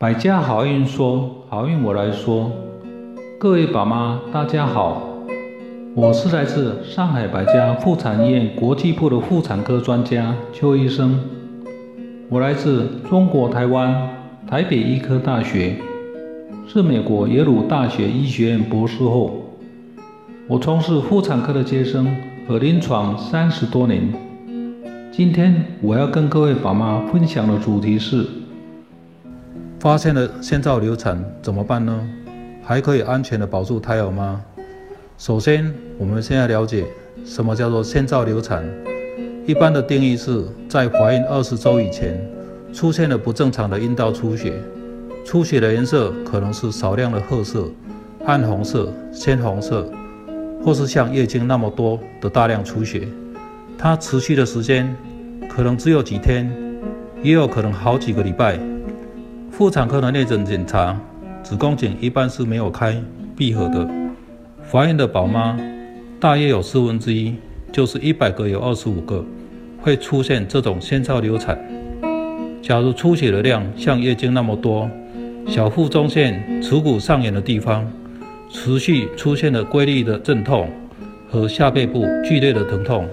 百家好运说，好运我来说。各位宝妈，大家好，我是来自上海百家妇产医院国际部的妇产科专家邱医生。我来自中国台湾台北医科大学，是美国耶鲁大学医学院博士后。我从事妇产科的接生和临床三十多年。今天我要跟各位宝妈分享的主题是：发现了先兆流产怎么办呢？还可以安全的保住胎儿吗？首先，我们先要了解什么叫做先兆流产。一般的定义是在怀孕二十周以前出现了不正常的阴道出血，出血的颜色可能是少量的褐色、暗红色、鲜红色，或是像月经那么多的大量出血。它持续的时间可能只有几天，也有可能好几个礼拜。妇产科的内诊检查。子宫颈一般是没有开闭合的。怀孕的宝妈大约有四分之一，就是一百个有二十五个会出现这种先兆流产。假如出血的量像月经那么多，小腹中线耻骨上沿的地方持续出现了规律的阵痛和下背部剧烈的疼痛，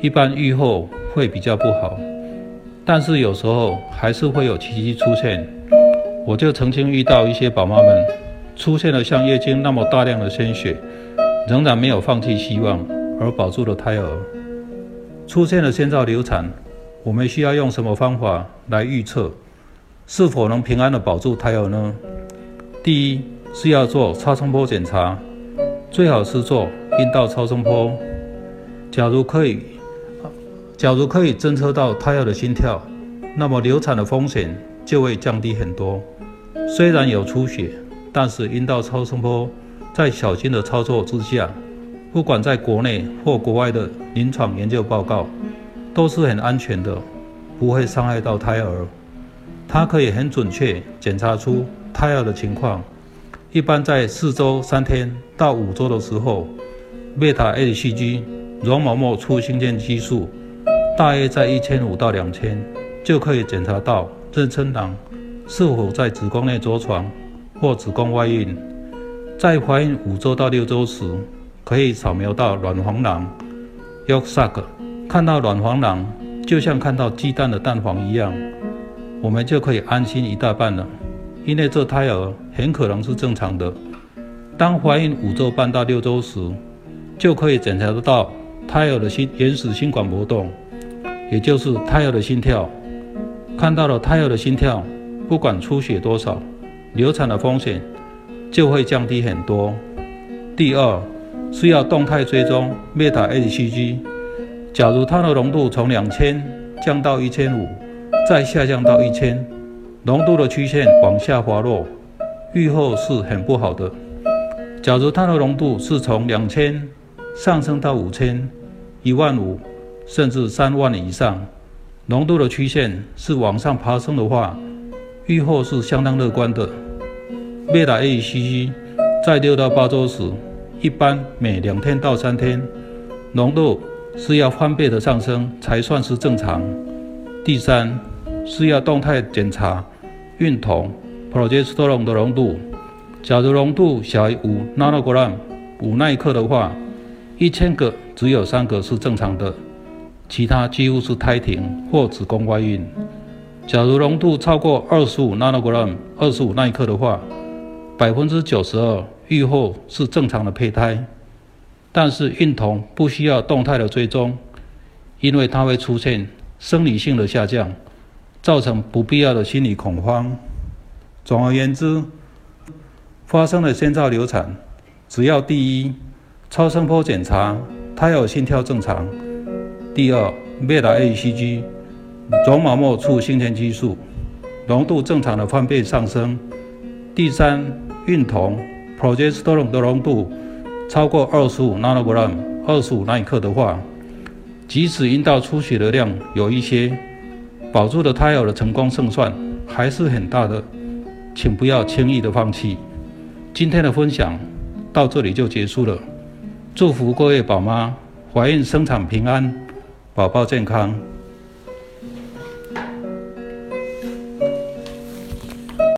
一般愈后会比较不好，但是有时候还是会有奇迹出现。我就曾经遇到一些宝妈们，出现了像月经那么大量的鲜血，仍然没有放弃希望而保住了胎儿。出现了先兆流产，我们需要用什么方法来预测是否能平安的保住胎儿呢？第一是要做超声波检查，最好是做阴道超声波。假如可以，假如可以侦测到胎儿的心跳，那么流产的风险就会降低很多。虽然有出血，但是阴道超声波在小心的操作之下，不管在国内或国外的临床研究报告，都是很安全的，不会伤害到胎儿。它可以很准确检查出胎儿的情况。一般在四周三天到五周的时候，贝塔 hCG 绒毛膜促性腺激素大约在一千五到两千，就可以检查到妊娠囊。是否在子宫内着床或子宫外孕？在怀孕五周到六周时，可以扫描到卵黄囊 （yolk sac），看到卵黄囊就像看到鸡蛋的蛋黄一样，我们就可以安心一大半了，因为这胎儿很可能是正常的。当怀孕五周半到六周时，就可以检查得到胎儿的心原始心管搏动，也就是胎儿的心跳。看到了胎儿的心跳。不管出血多少，流产的风险就会降低很多。第二是要动态追踪贝塔 hCG，假如它的浓度从两千降到一千五，再下降到一千，浓度的曲线往下滑落，预后是很不好的。假如它的浓度是从两千上升到五千、一万五，甚至三万以上，浓度的曲线是往上爬升的话，预后是相当乐观的。贝塔 hCG 在六到八周时，一般每两天到三天，浓度是要翻倍的上升才算是正常。第三是要动态检查孕酮 （progesterone） 的浓度，假如浓度小于五 nanogram 五奈克的话，一千个只有三个是正常的，其他几乎是胎停或子宫外孕。假如浓度超过二十五 nanogram 二十五奈克的话，百分之九十二愈后是正常的胚胎。但是孕酮不需要动态的追踪，因为它会出现生理性的下降，造成不必要的心理恐慌。总而言之，发生了先兆流产，只要第一超声波检查胎儿心跳正常，第二贝塔 hCG。绒毛膜促性腺激素浓度正常的翻倍上升。第三，孕酮 （progesterone） 的浓度超过二十五 nanogram 二十五奈克的话，即使阴道出血的量有一些，保住的胎儿的成功胜算还是很大的，请不要轻易的放弃。今天的分享到这里就结束了，祝福各位宝妈怀孕生产平安，宝宝健康。